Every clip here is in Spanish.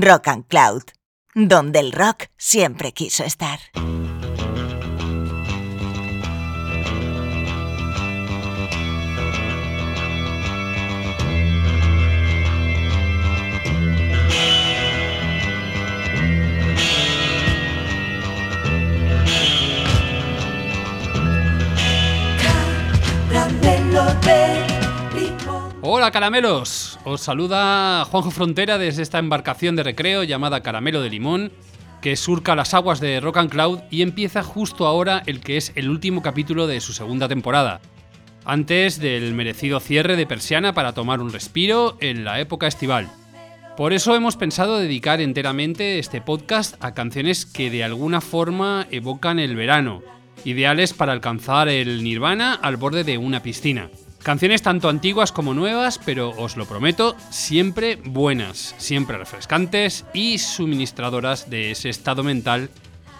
Rock and Cloud, donde el rock siempre quiso estar. Hola caramelos, os saluda Juanjo Frontera desde esta embarcación de recreo llamada Caramelo de Limón, que surca las aguas de Rock and Cloud y empieza justo ahora el que es el último capítulo de su segunda temporada, antes del merecido cierre de Persiana para tomar un respiro en la época estival. Por eso hemos pensado dedicar enteramente este podcast a canciones que de alguna forma evocan el verano, ideales para alcanzar el nirvana al borde de una piscina. Canciones tanto antiguas como nuevas, pero os lo prometo, siempre buenas, siempre refrescantes y suministradoras de ese estado mental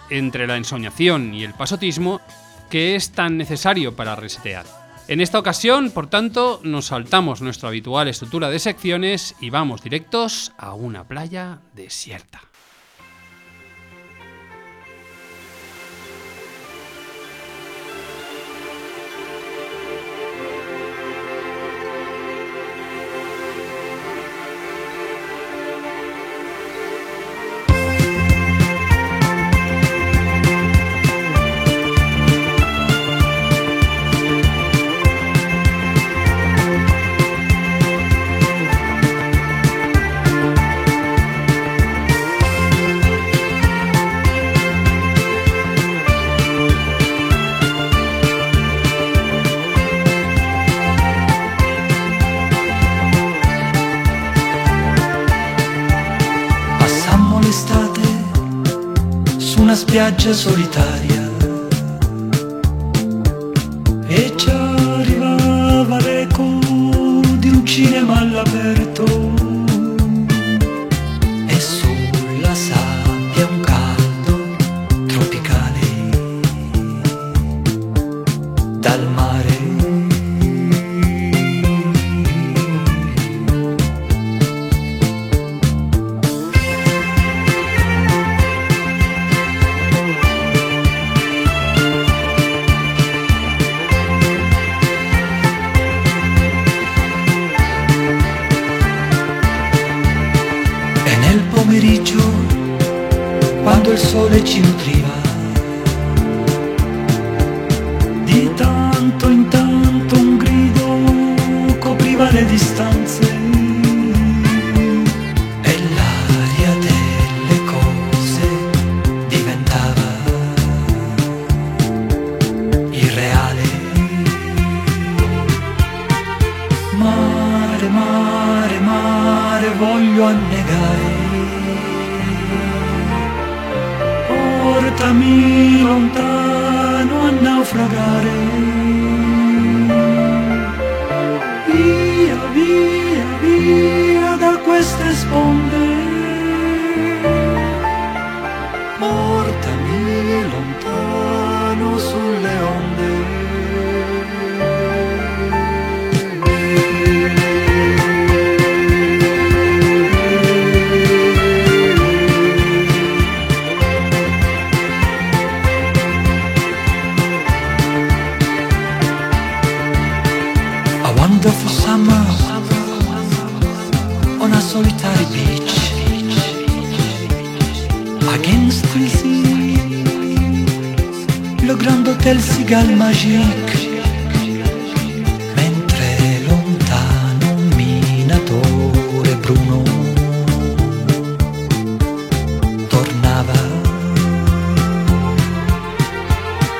entre la ensoñación y el pasotismo que es tan necesario para resetear. En esta ocasión, por tanto, nos saltamos nuestra habitual estructura de secciones y vamos directos a una playa desierta. L'estate su una spiaggia solitaria solitary beach. Against the sea. Le grand hôtel Cigale Magique mentre lontano minatore bruno tornava.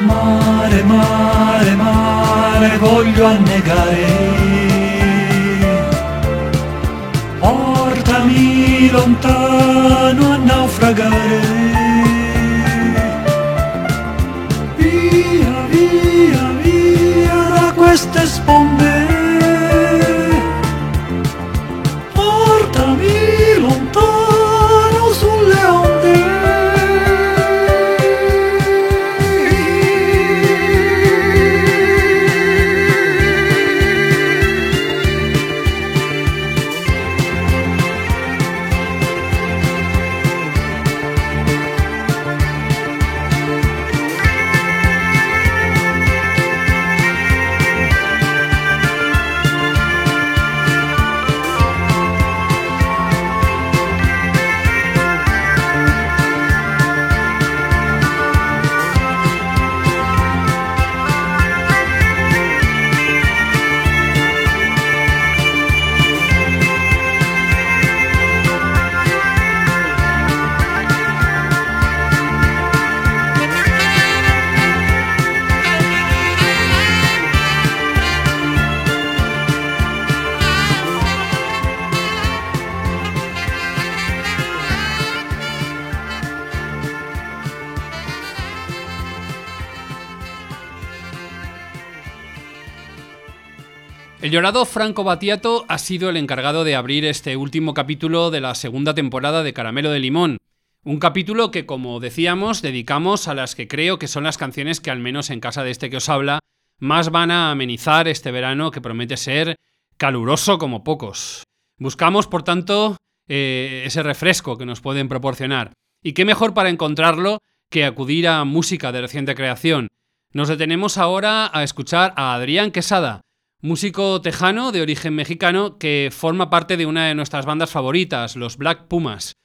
Mare, mare, mare, voglio annegare. Lontano a naufragare. Via, via, via da queste sponde. El llorado Franco Battiato ha sido el encargado de abrir este último capítulo de la segunda temporada de Caramelo de Limón. Un capítulo que, como decíamos, dedicamos a las que creo que son las canciones que, al menos en casa de este que os habla, más van a amenizar este verano que promete ser caluroso como pocos. Buscamos, por tanto, eh, ese refresco que nos pueden proporcionar. Y qué mejor para encontrarlo que acudir a música de reciente creación. Nos detenemos ahora a escuchar a Adrián Quesada, músico tejano de origen mexicano que forma parte de una de nuestras bandas favoritas, los Black Pumas.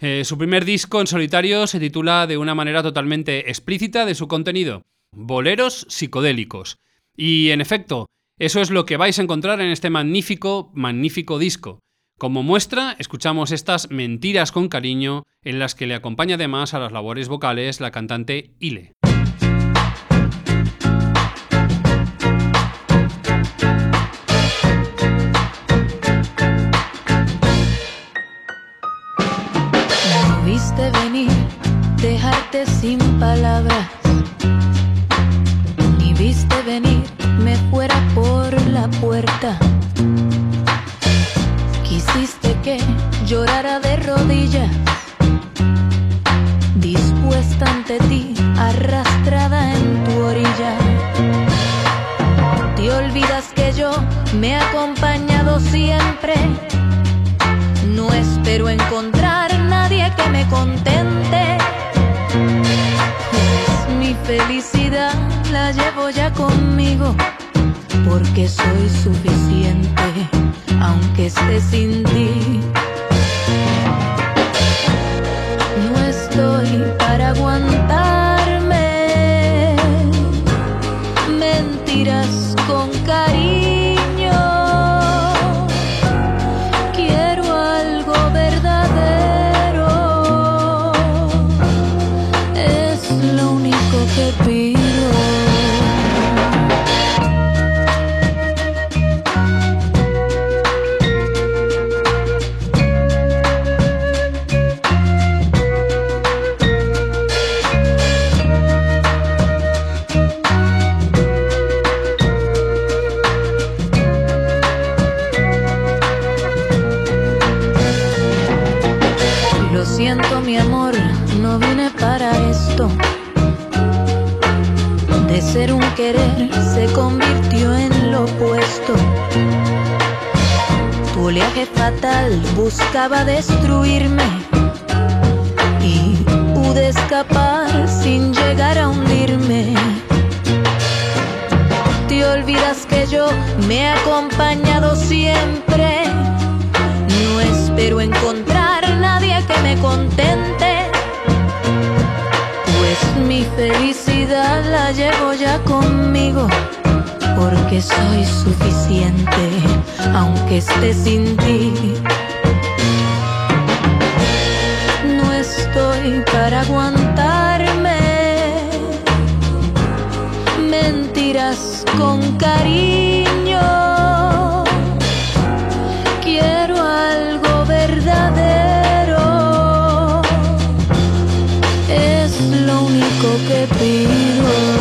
Eh, su primer disco en solitario se titula de una manera totalmente explícita de su contenido, Boleros psicodélicos. Y en efecto, eso es lo que vais a encontrar en este magnífico, magnífico disco. Como muestra, escuchamos estas mentiras con cariño en las que le acompaña además a las labores vocales la cantante Ile. Sin palabras. Ni viste venir, me fuera por la puerta. Quisiste que llorara de rodillas, dispuesta ante ti, arrastrada en tu orilla. Te olvidas que yo me he acompañado siempre. No espero encontrar que me contente. Felicidad la llevo ya conmigo, porque soy suficiente, aunque esté sin ti. No estoy para aguantarme mentiras con cariño. Buscaba destruirme y pude escapar sin llegar a hundirme. Te olvidas que yo me he acompañado siempre. No espero encontrar nadie que me contente. Pues mi felicidad la llevo ya conmigo porque soy suficiente, aunque esté sin ti. No estoy para aguantarme mentiras con cariño. Be pido.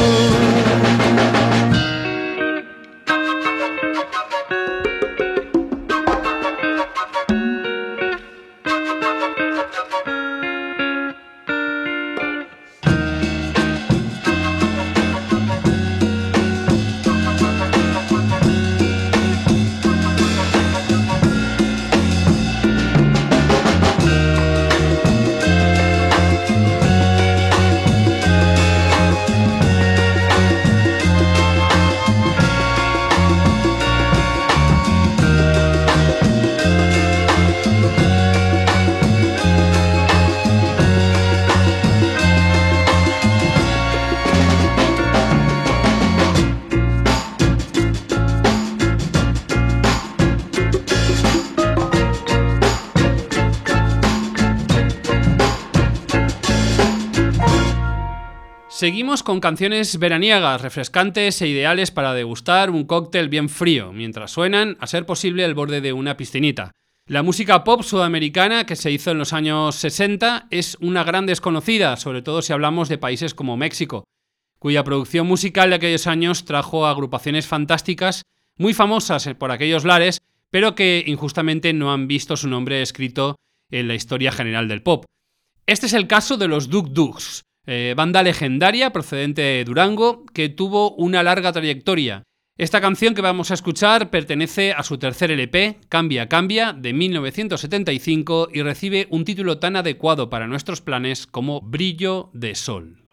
Seguimos con canciones veraniegas, refrescantes e ideales para degustar un cóctel bien frío, mientras suenan, a ser posible, al borde de una piscinita. La música pop sudamericana que se hizo en los años 60 es una gran desconocida, sobre todo si hablamos de países como México, cuya producción musical de aquellos años trajo agrupaciones fantásticas muy famosas por aquellos lares, pero que injustamente no han visto su nombre escrito en la historia general del pop. Este es el caso de los Duk Duks, eh, banda legendaria procedente de Durango que tuvo una larga trayectoria. Esta canción que vamos a escuchar pertenece a su tercer LP, Cambia Cambia, de 1975 y recibe un título tan adecuado para nuestros planes como Brillo de Sol.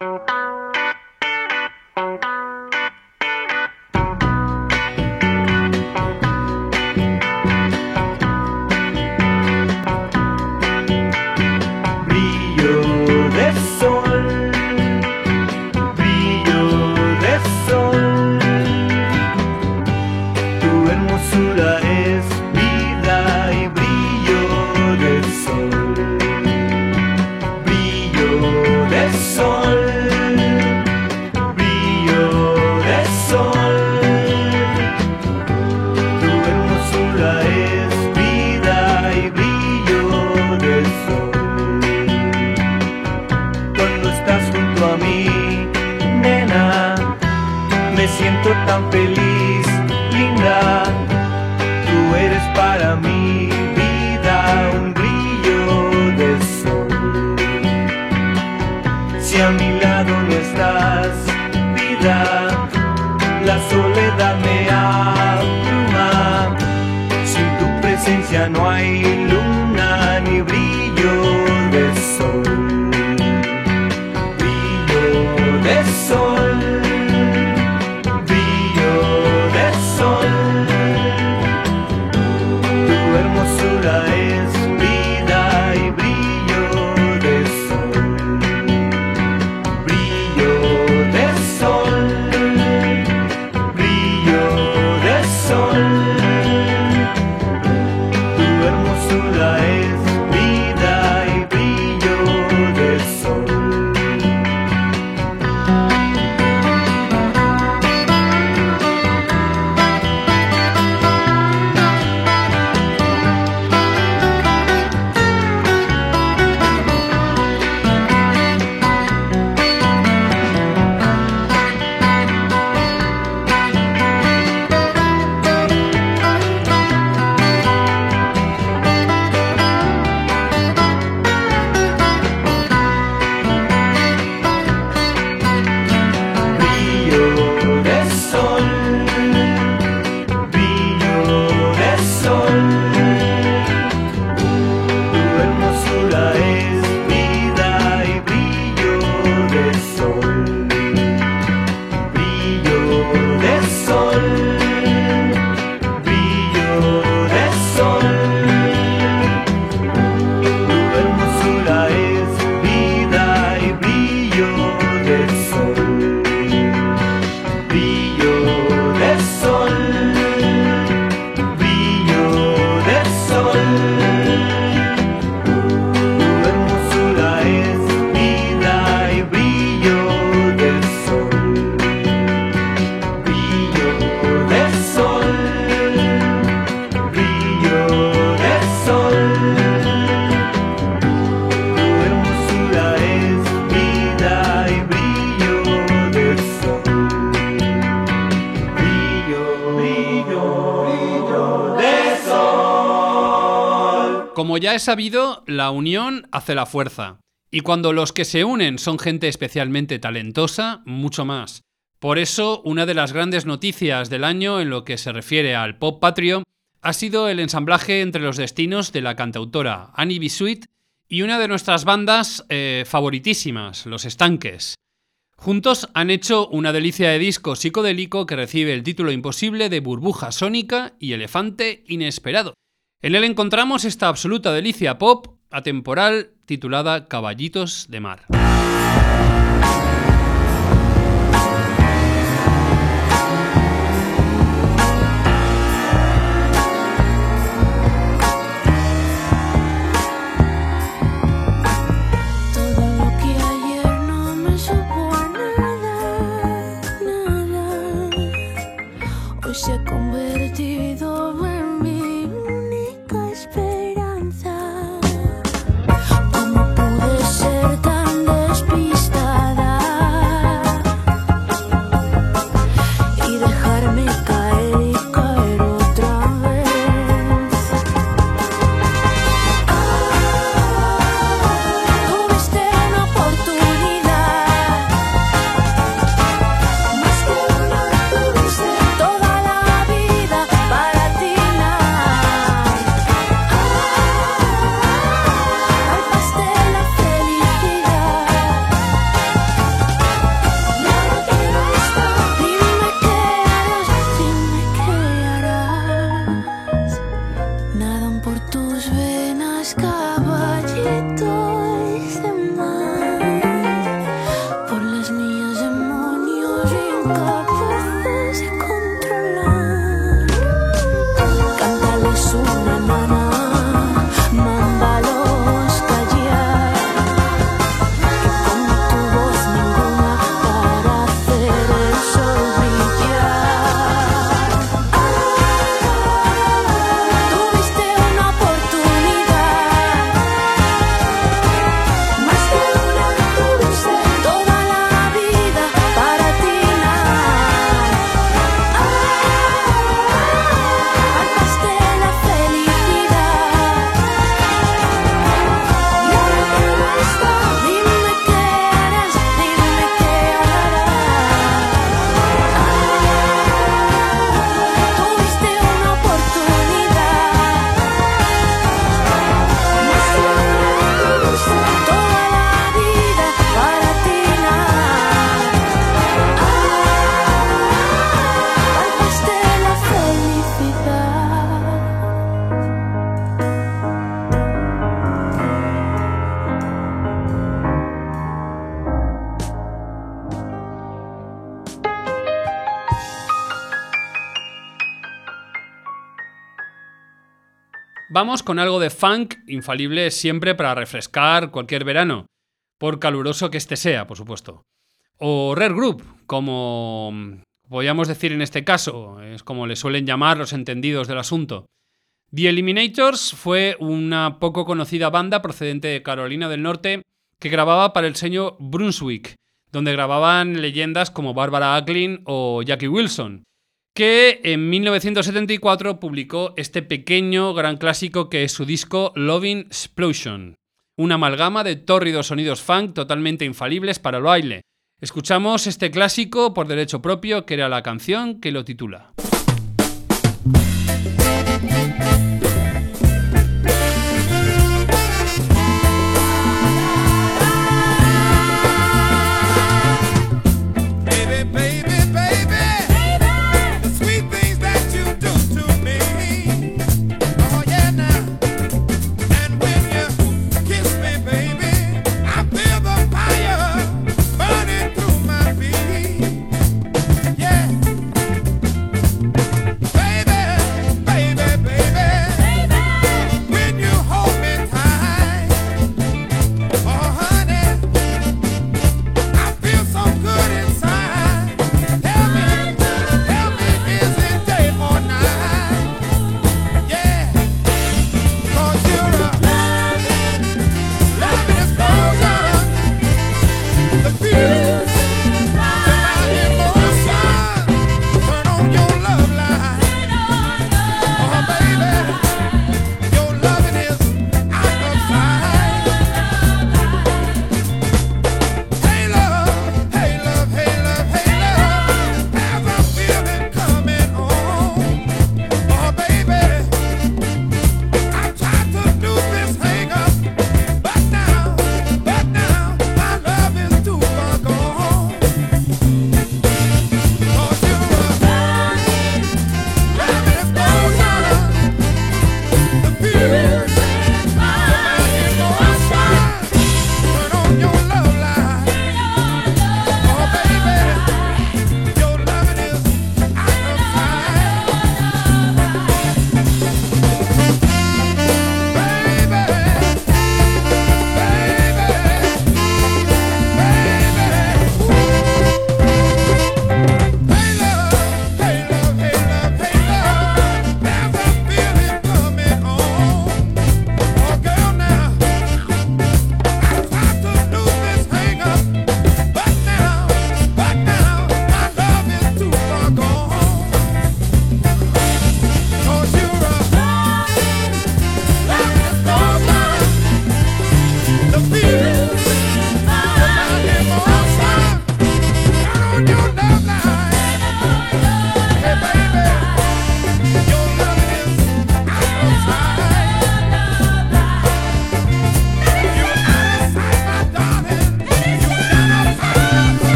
Sabido, la unión hace la fuerza. Y cuando los que se unen son gente especialmente talentosa, mucho más. Por eso, una de las grandes noticias del año en lo que se refiere al pop patrio ha sido el ensamblaje entre los destinos de la cantautora Annie Bisuit y una de nuestras bandas eh, favoritísimas, Los Estanques. Juntos han hecho una delicia de disco psicodélico que recibe el título imposible de Burbuja Sónica y Elefante Inesperado. En él encontramos esta absoluta delicia pop atemporal titulada Caballitos de Mar. Peace. Vamos con algo de funk infalible siempre para refrescar cualquier verano, por caluroso que este sea, por supuesto. O Rare Group, como podríamos decir en este caso, es como le suelen llamar los entendidos del asunto. The Eliminators fue una poco conocida banda procedente de Carolina del Norte que grababa para el sello Brunswick, donde grababan leyendas como Barbara Acklin o Jackie Wilson, que en 1974 publicó este pequeño gran clásico que es su disco Loving Explosion, una amalgama de tórridos sonidos funk totalmente infalibles para el baile. Escuchamos este clásico por derecho propio, que era la canción que lo titula.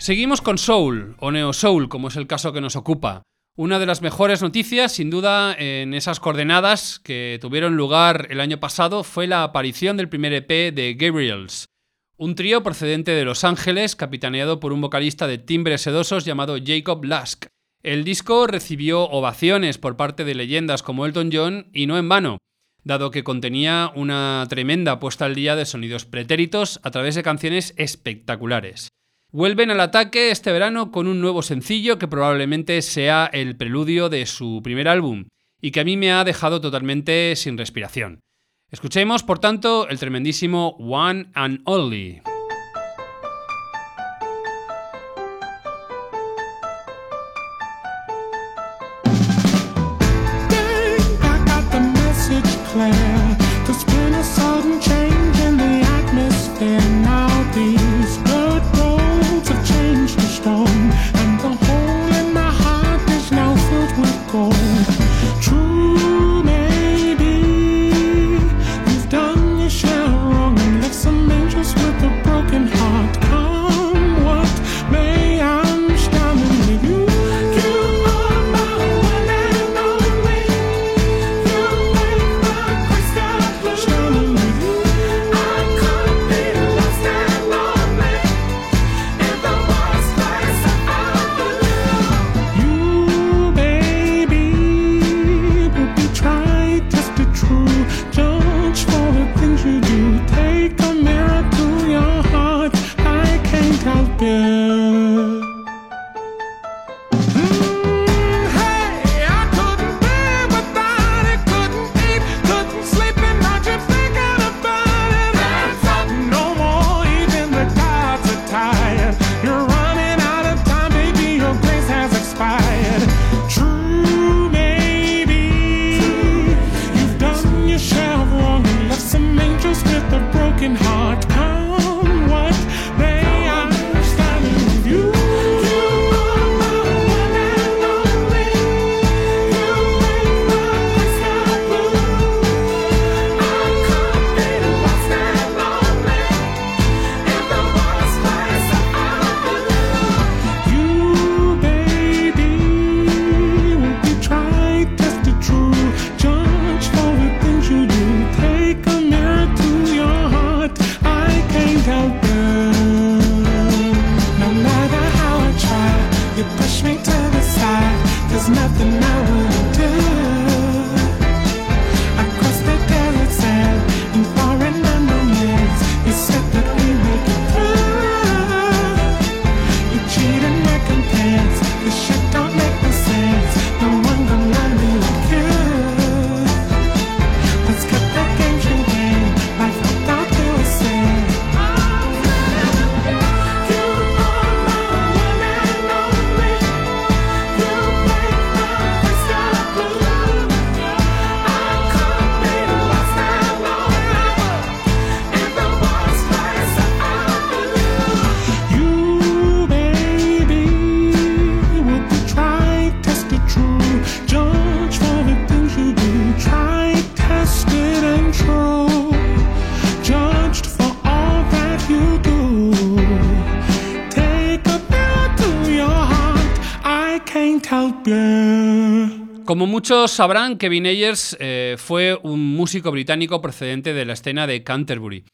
Seguimos con Soul, o Neo Soul, como es el caso que nos ocupa. Una de las mejores noticias, sin duda, en esas coordenadas que tuvieron lugar el año pasado fue la aparición del primer EP de Gabriels, un trío procedente de Los Ángeles, capitaneado por un vocalista de timbres sedosos llamado Jacob Lask. El disco recibió ovaciones por parte de leyendas como Elton John y no en vano, dado que contenía una tremenda puesta al día de sonidos pretéritos a través de canciones espectaculares. Vuelven al ataque este verano con un nuevo sencillo que probablemente sea el preludio de su primer álbum y que a mí me ha dejado totalmente sin respiración. Escuchemos, por tanto, el tremendísimo One and Only. broken heart. Muchos sabrán, Kevin Ayers eh, fue un músico británico procedente de la escena de Canterbury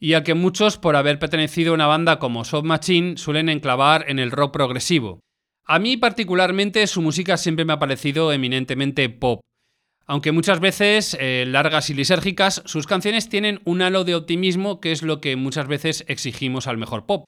y al que muchos, por haber pertenecido a una banda como Soft Machine, suelen enclavar en el rock progresivo. A mí particularmente su música siempre me ha parecido eminentemente pop. Aunque muchas veces eh, largas y lisérgicas, sus canciones tienen un halo de optimismo que es lo que muchas veces exigimos al mejor pop.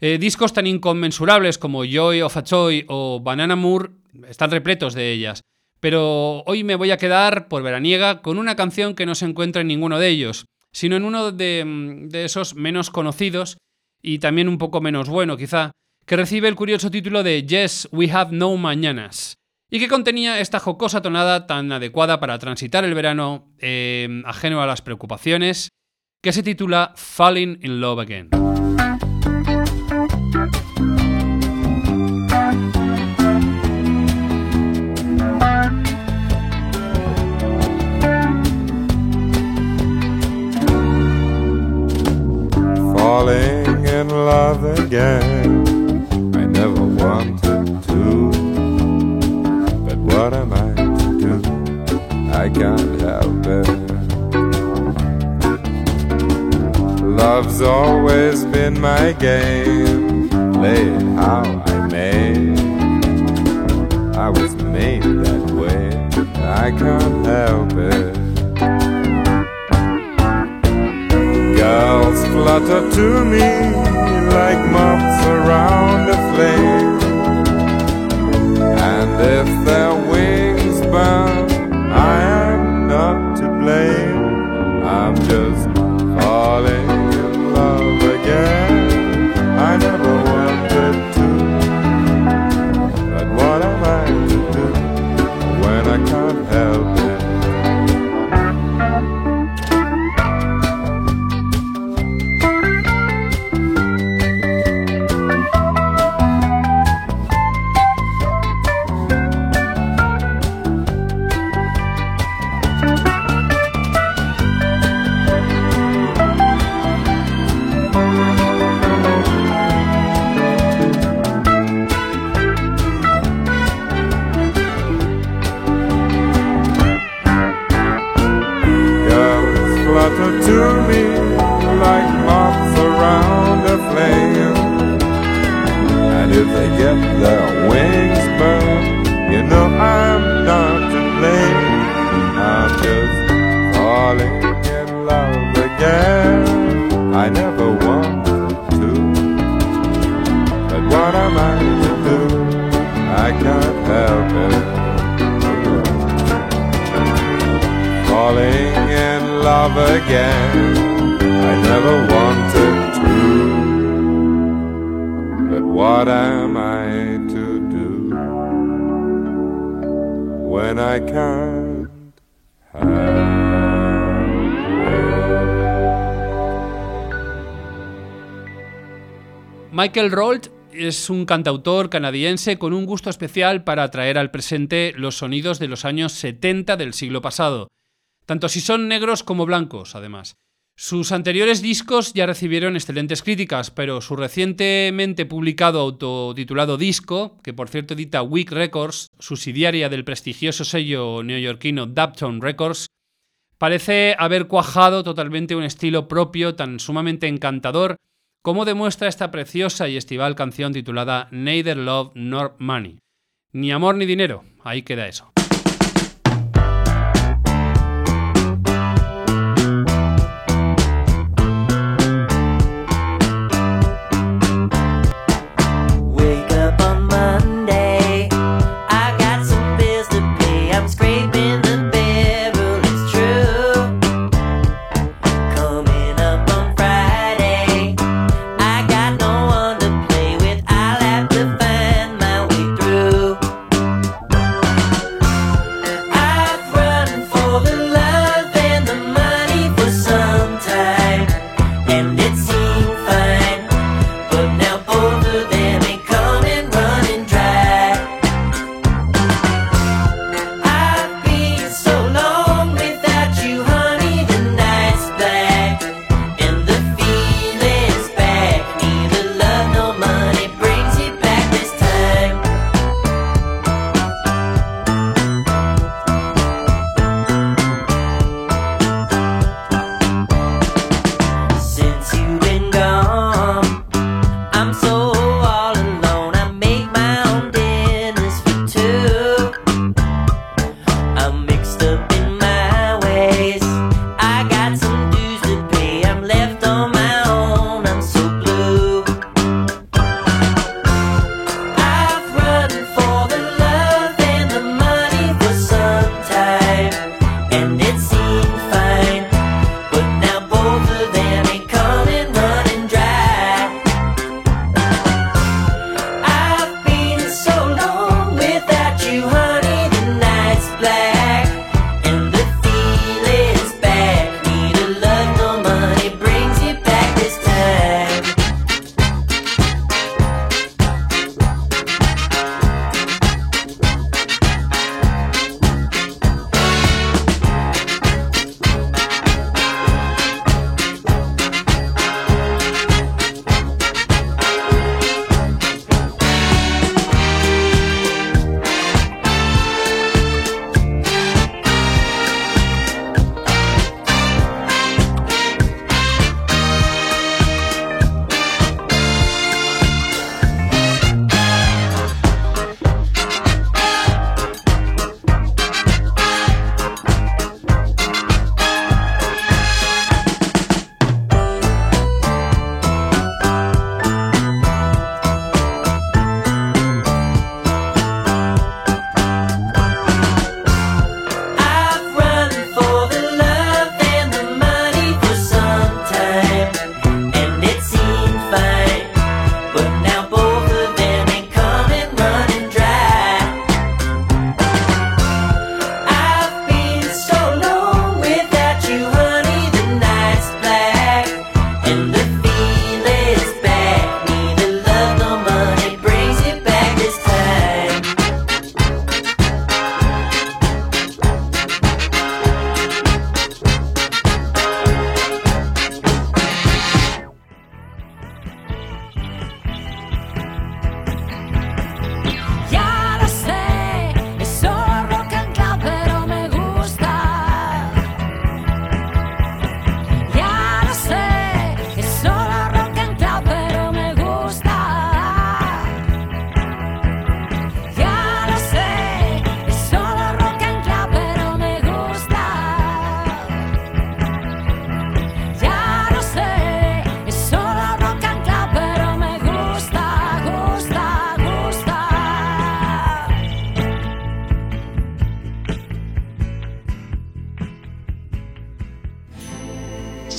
Eh, discos tan inconmensurables como Joy of a Joy o Banana Moore están repletos de ellas. Pero hoy me voy a quedar, por veraniega, con una canción que no se encuentra en ninguno de ellos sino en uno de, esos menos conocidos y también un poco menos bueno quizá, que recibe el curioso título de Yes, We Have No Mañanas, y que contenía esta jocosa tonada tan adecuada para transitar el verano, eh, ajeno a las preocupaciones, que se titula Falling in Love Again. Falling in love again. I never wanted to, but what am I to do? I can't help it. Love's always been my game, play it how I may. I was made that way, I can't help it. Girls flutter to me like moths around a flame. And if their wings burn, Michael Rolt es un cantautor canadiense con un gusto especial para traer al presente los sonidos de los años 70 del siglo pasado, tanto si son negros como blancos, además. Sus anteriores discos ya recibieron excelentes críticas, pero su recientemente publicado autotitulado disco, que por cierto edita Week Records, subsidiaria del prestigioso sello neoyorquino Dapton Records, parece haber cuajado totalmente un estilo propio tan sumamente encantador como demuestra esta preciosa y estival canción titulada Neither Love Nor Money. Ni amor ni dinero, ahí queda eso.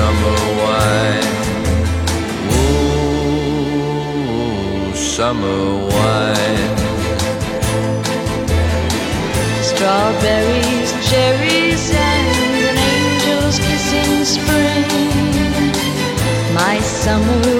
summer wine. Oh, summer wine. Strawberries, cherries, and an angel's kiss in spring. My summer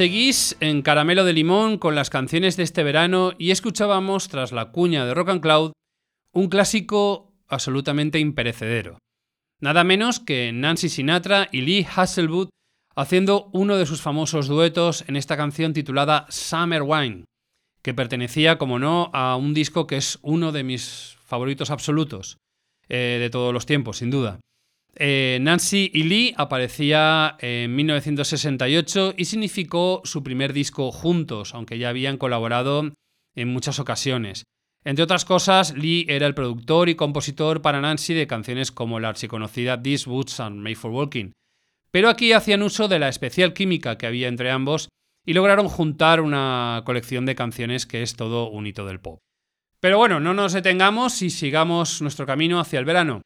Seguís en Caramelo de Limón con las canciones de este verano y escuchábamos, tras la cuña de Rock and Cloud, un clásico absolutamente imperecedero. Nada menos que Nancy Sinatra y Lee Hasselwood haciendo uno de sus famosos duetos en esta canción titulada Summer Wine, que pertenecía, como no, a un disco que es uno de mis favoritos absolutos eh, de todos los tiempos, sin duda. Eh, Nancy y Lee aparecía en 1968 y significó su primer disco juntos, aunque ya habían colaborado en muchas ocasiones. Entre otras cosas, Lee era el productor y compositor para Nancy de canciones como la archiconocida These Boots Are Made for Walking. Pero aquí hacían uso de la especial química que había entre ambos y lograron juntar una colección de canciones que es todo un hito del pop. Pero bueno, no nos detengamos y sigamos nuestro camino hacia el verano.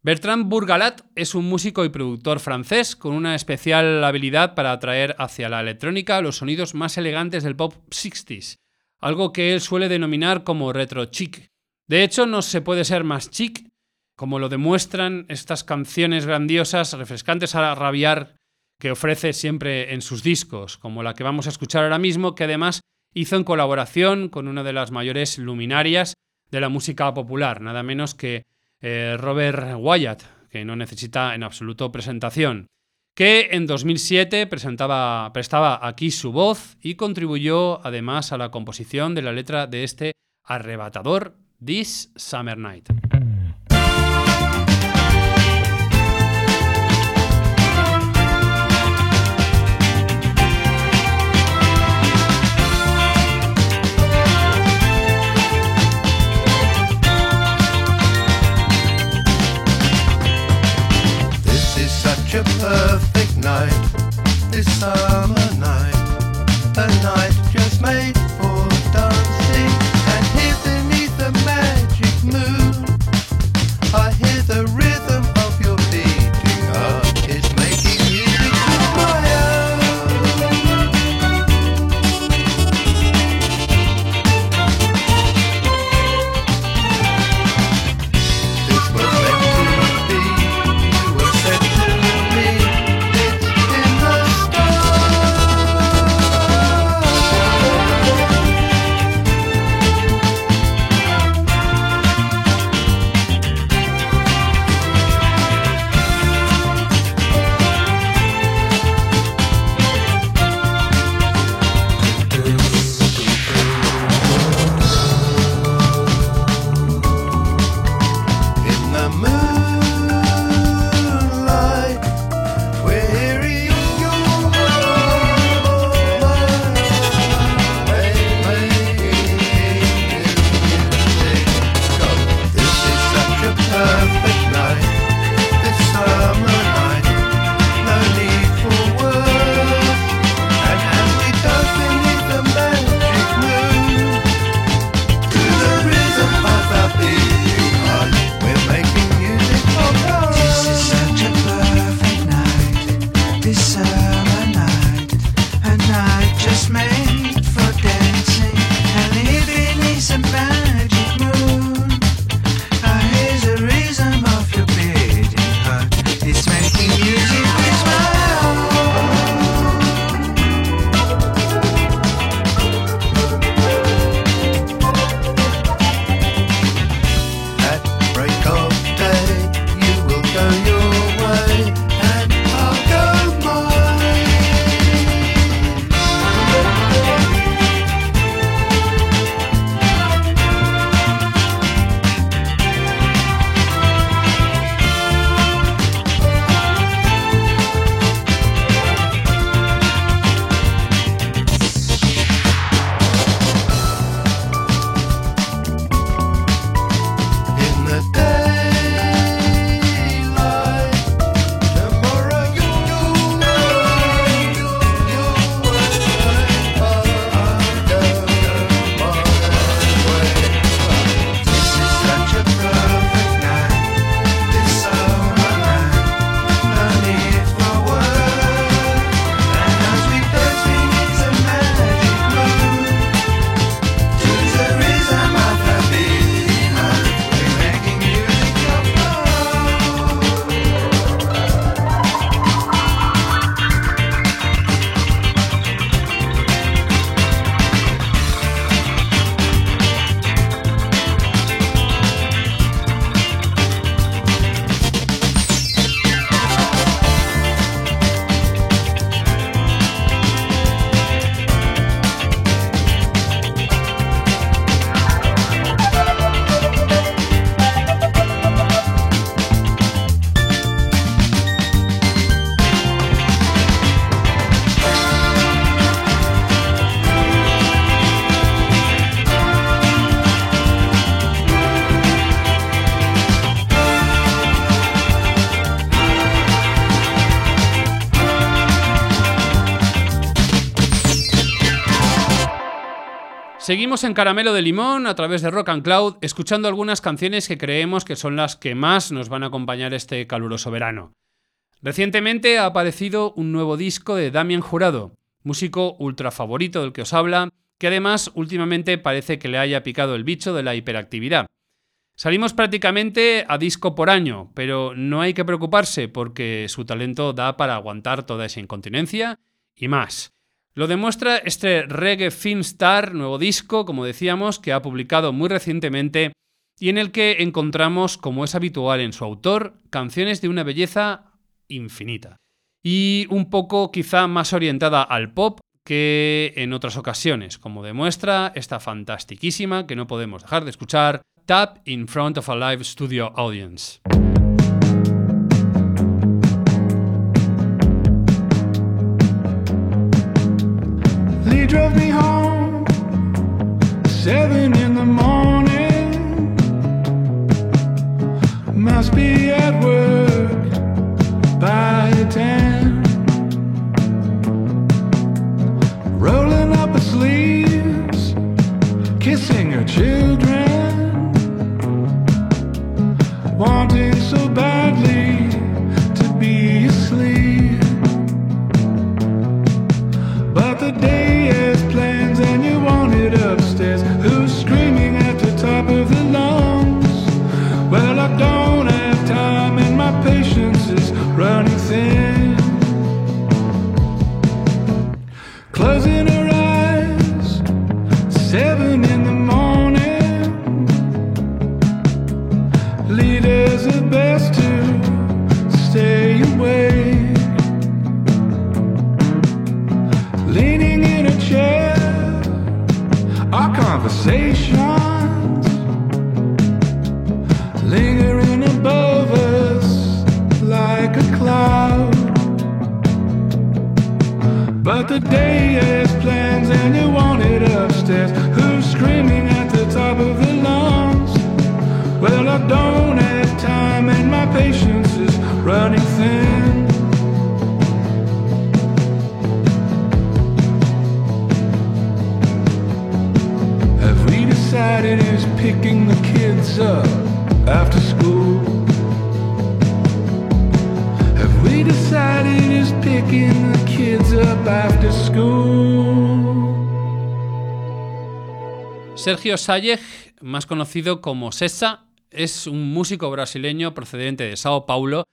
Bertrand Bourgalat es un músico y productor francés con una especial habilidad para atraer hacia la electrónica los sonidos más elegantes del pop 60s, algo que él suele denominar como retro chic. De hecho, no se puede ser más chic, como lo demuestran estas canciones grandiosas, refrescantes a rabiar, que ofrece siempre en sus discos, como la que vamos a escuchar ahora mismo, que además hizo en colaboración con una de las mayores luminarias de la música popular, nada menos que eh, Robert Wyatt, que no necesita en absoluto presentación, que en 2007 presentaba, prestaba aquí su voz y contribuyó además a la composición de la letra de este arrebatador This Summer Night. Seguimos en Caramelo de Limón a través de Rock and Cloud, escuchando algunas canciones que creemos que son las que más nos van a acompañar este caluroso verano. Recientemente ha aparecido un nuevo disco de Damien Jurado, músico ultra favorito del que os habla, que además últimamente parece que le haya picado el bicho de la hiperactividad. Salimos prácticamente a disco por año, pero no hay que preocuparse porque su talento da para aguantar toda esa incontinencia y más. Lo demuestra este Reggae Film Star, nuevo disco, como decíamos, que ha publicado muy recientemente y en el que encontramos, como es habitual en su autor, canciones de una belleza infinita. Y un poco quizá más orientada al pop que en otras ocasiones, como demuestra esta fantastiquísima que no podemos dejar de escuchar, Tap in front of a live studio audience. Drove me home seven in the morning. Must be at work by ten. Rolling up her sleeves, kissing her children, wanting Sergio Salleg, más conocido como Sessa, es un músico brasileño procedente de Sao Paulo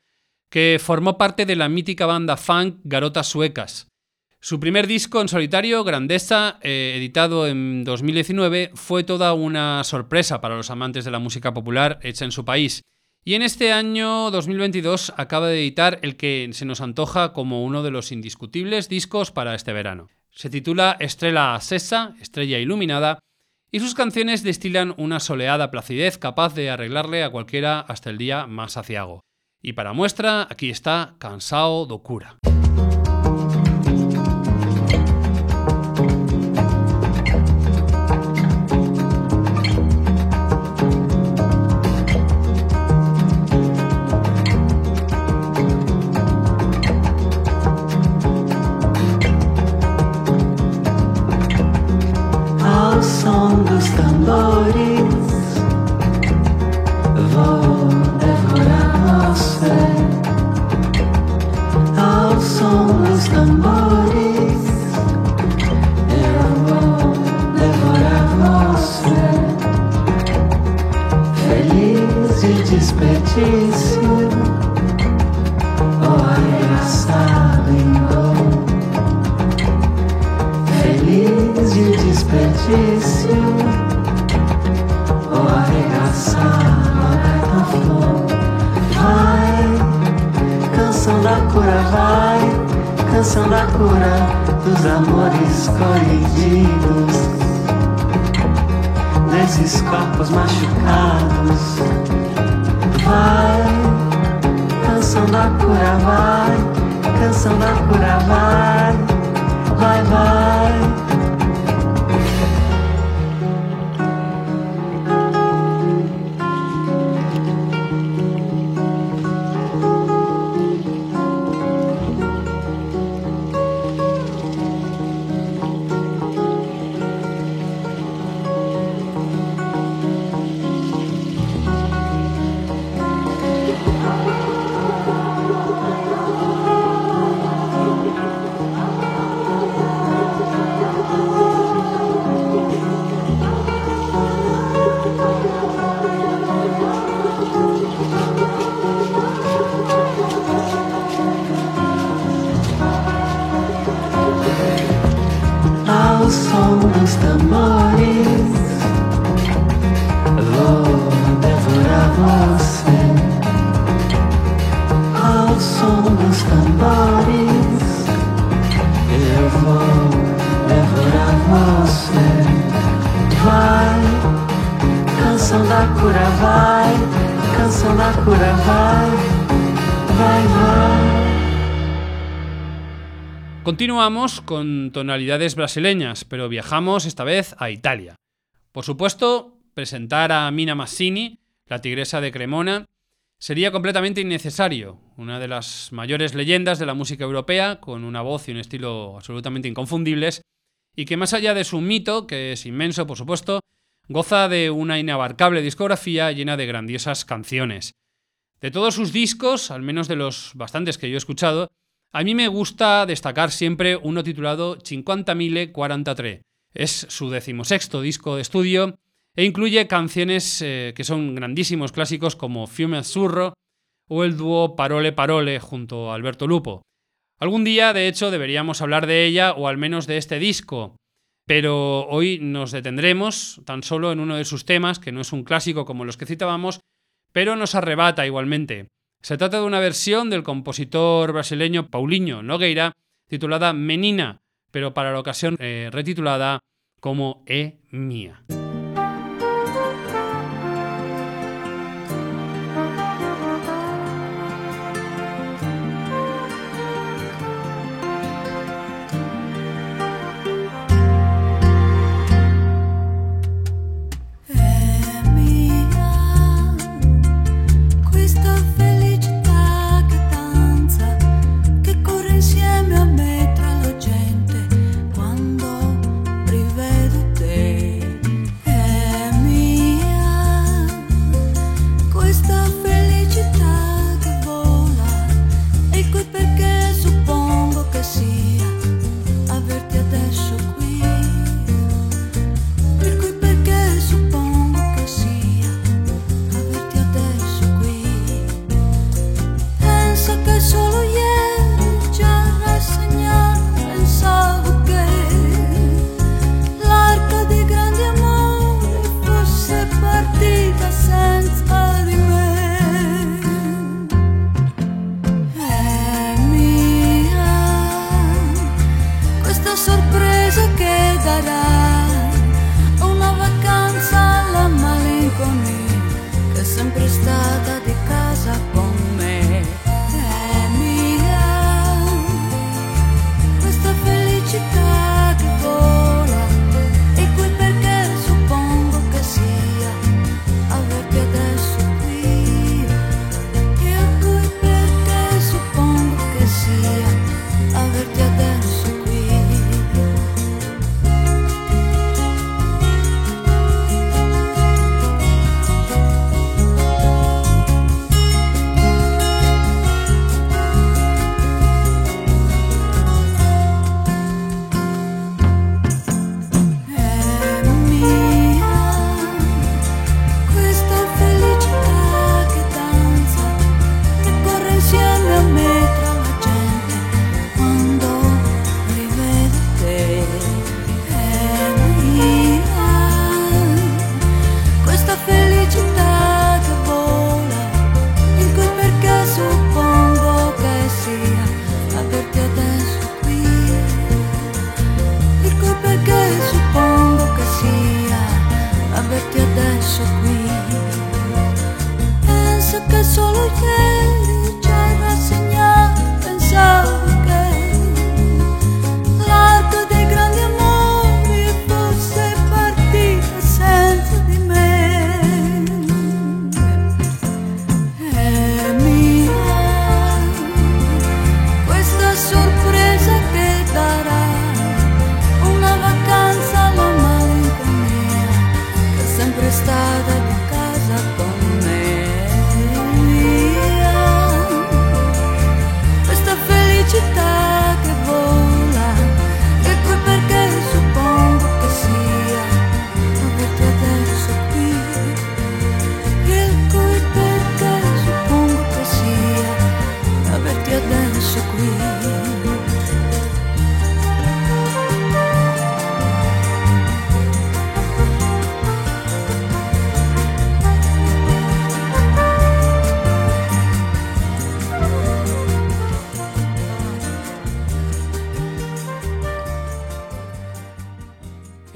que formó parte de la mítica banda funk Garotas Suecas. Su primer disco en solitario, Grandeza, eh, editado en 2019, fue toda una sorpresa para los amantes de la música popular hecha en su país. Y en este año 2022 acaba de editar el que se nos antoja como uno de los indiscutibles discos para este verano. Se titula Estrella Sessa, Estrella Iluminada, y sus canciones destilan una soleada placidez capaz de arreglarle a cualquiera hasta el día más aciago. Y para muestra, aquí está Cansao do tambores Continuamos con tonalidades brasileñas, pero viajamos esta vez a Italia. Por supuesto, presentar a Mina Massini, la tigresa de Cremona, sería completamente innecesario, una de las mayores leyendas de la música europea, con una voz y un estilo absolutamente inconfundibles, y que más allá de su mito, que es inmenso por supuesto, goza de una inabarcable discografía llena de grandiosas canciones. De todos sus discos, al menos de los bastantes que yo he escuchado, a mí me gusta destacar siempre uno titulado 50.043. Es su decimosexto disco de estudio e incluye canciones eh, que son grandísimos clásicos como Fiume Azzurro o el dúo Parole Parole junto a Alberto Lupo. Algún día, de hecho, deberíamos hablar de ella o al menos de este disco, pero hoy nos detendremos tan solo en uno de sus temas, que no es un clásico como los que citábamos, pero nos arrebata igualmente. Se trata de una versión del compositor brasileño Paulinho Nogueira, titulada Menina, pero para la ocasión eh, retitulada como E Mía.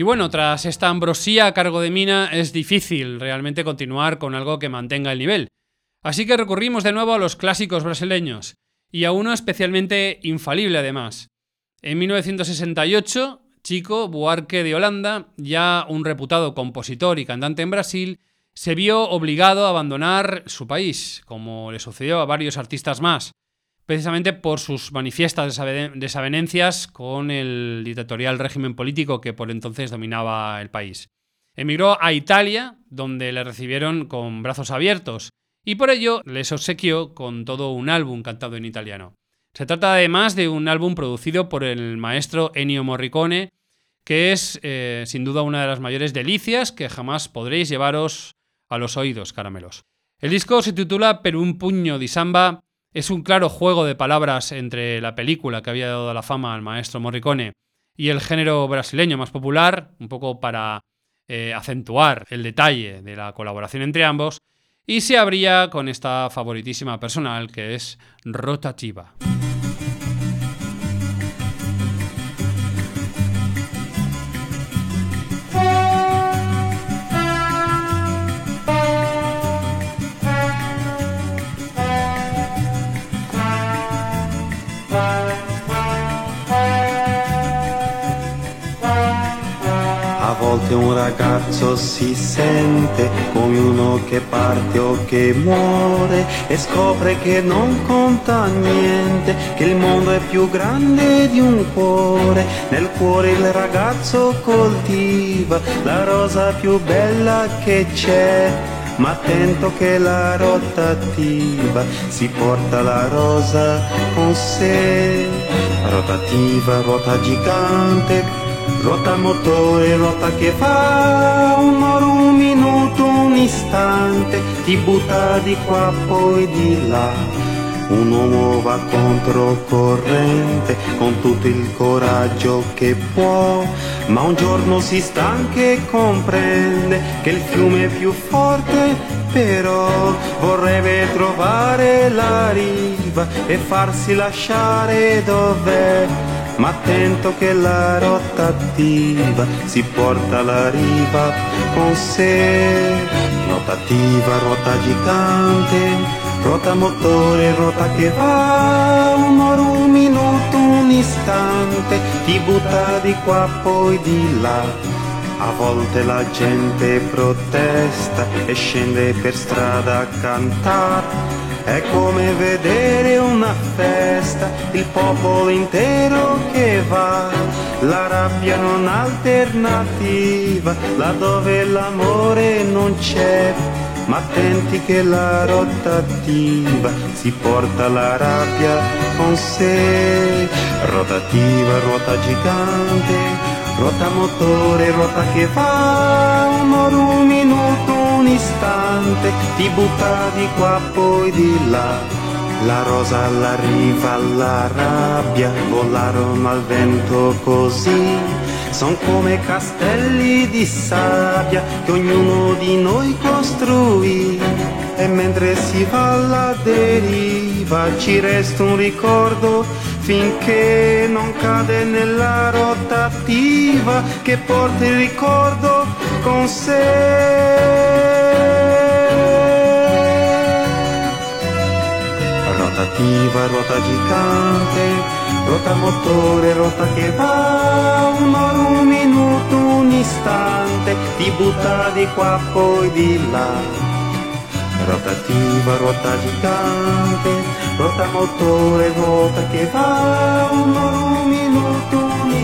Bueno, tras esta ambrosía a cargo de Mina, es difícil realmente continuar con algo que mantenga el nivel. Así que recurrimos de nuevo a los clásicos brasileños, y a uno especialmente infalible además. En 1968, Chico Buarque de Holanda, ya un reputado compositor y cantante en Brasil, se vio obligado a abandonar su país, como le sucedió a varios artistas más, precisamente por sus manifiestas desavenencias con el dictatorial régimen político que por entonces dominaba el país. Emigró a Italia, donde le recibieron con brazos abiertos, y por ello les obsequió con todo un álbum cantado en italiano. Se trata además de un álbum producido por el maestro Ennio Morricone, que es eh, sin duda una de las mayores delicias que jamás podréis llevaros a los oídos, caramelos. El disco se titula Per un puño di samba, es un claro juego de palabras entre la película que había dado la fama al maestro Morricone y el género brasileño más popular, un poco para eh, acentuar el detalle de la colaboración entre ambos, y se abría con esta favoritísima personal que es Rotativa. A volte un ragazzo si sente come uno che parte o che muore e scopre che non conta niente, che il mondo è più grande di un cuore. Nel cuore il ragazzo coltiva la rosa più bella che c'è. Ma attento che la rotativa si porta la rosa con sé. Rotativa, ruota gigante, Rota motore, rota che fa un'ora, un minuto, un istante, ti butta di qua poi di là. Un uomo va controcorrente con tutto il coraggio che può, ma un giorno si stanca e comprende che il fiume è più forte, però vorrebbe trovare la riva e farsi lasciare dov'è ma attento che la rotativa si porta la riva con sé. Rotativa, ruota gigante, ruota motore, ruota che va, un'ora, un minuto, un istante, ti butta di qua poi di là. A volte la gente protesta e scende per strada a cantare. È come vedere una festa, il popolo intero che va, la rabbia non alternativa, laddove l'amore non c'è. Ma attenti che la rotativa si porta la rabbia con sé. Rotativa, ruota gigante, ruota motore, ruota che va, un'ora, un minuto, un istante, ti butta di qua poi di là. La rosa alla riva, la rabbia, volarono al vento così. Son come castelli di sabbia che ognuno di noi costruì. E mentre si va alla deriva ci resta un ricordo finché non cade nella rotativa che porta il ricordo con sé. Rotativa, ruota gigante, ruota motore, ruota che va, un'ora, un minuto, un istante, ti butta di qua poi di là. Rotativa, ruota gigante, ruota motore, ruota che va, un minuto, di.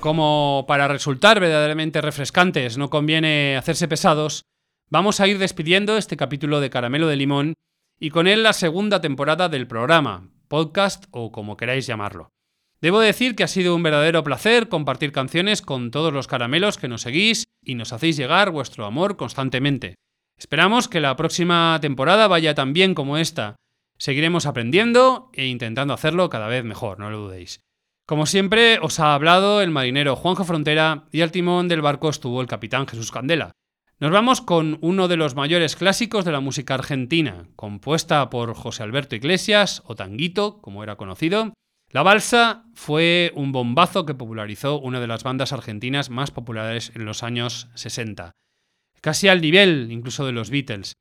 Como para resultar verdaderamente refrescantes no conviene hacerse pesados, vamos a ir despidiendo este capítulo de Caramelo de Limón y con él la segunda temporada del programa, podcast o como queráis llamarlo. Debo decir que ha sido un verdadero placer compartir canciones con todos los caramelos que nos seguís y nos hacéis llegar vuestro amor constantemente. Esperamos que la próxima temporada vaya tan bien como esta. Seguiremos aprendiendo e intentando hacerlo cada vez mejor, no lo dudéis. Como siempre, os ha hablado el marinero Juanjo Frontera y al timón del barco estuvo el capitán Jesús Candela. Nos vamos con uno de los mayores clásicos de la música argentina, compuesta por José Alberto Iglesias, o Tanguito, como era conocido. La balsa fue un bombazo que popularizó una de las bandas argentinas más populares en los años 60, casi al nivel incluso de los Beatles.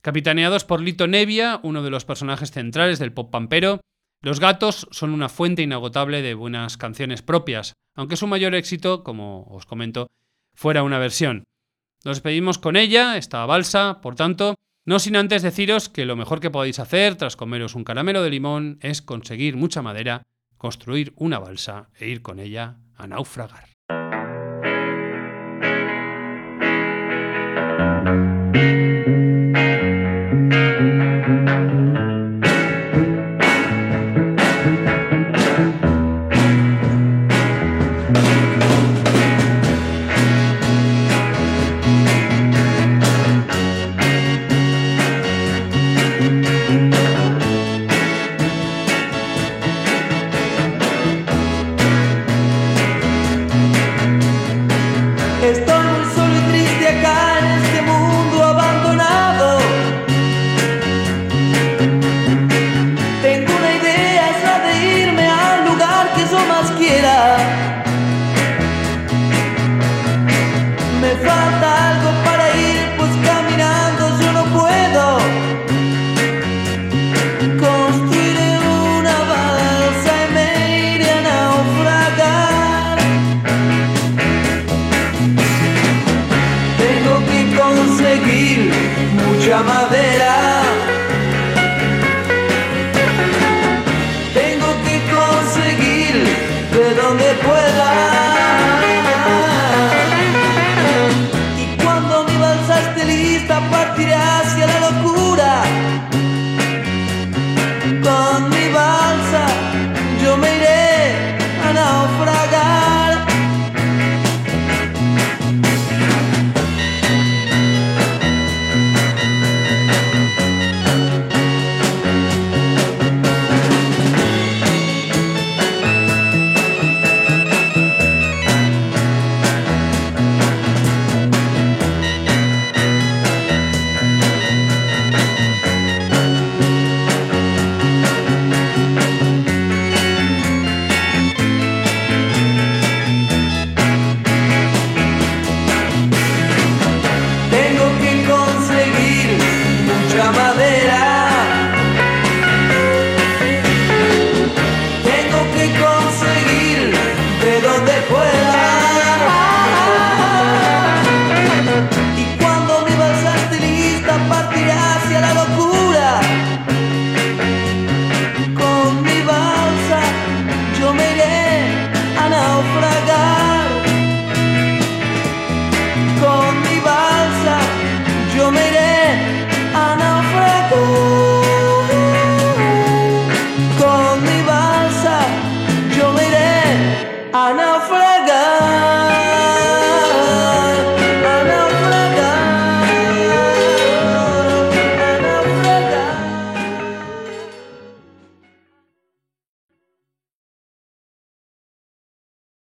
Capitaneados por Lito Nevia, uno de los personajes centrales del pop pampero, los gatos son una fuente inagotable de buenas canciones propias, aunque su mayor éxito, como os comento, fuera una versión. Nos despedimos con ella, esta balsa, por tanto, no sin antes deciros que lo mejor que podéis hacer tras comeros un caramelo de limón es conseguir mucha madera, construir una balsa e ir con ella a naufragar. cama de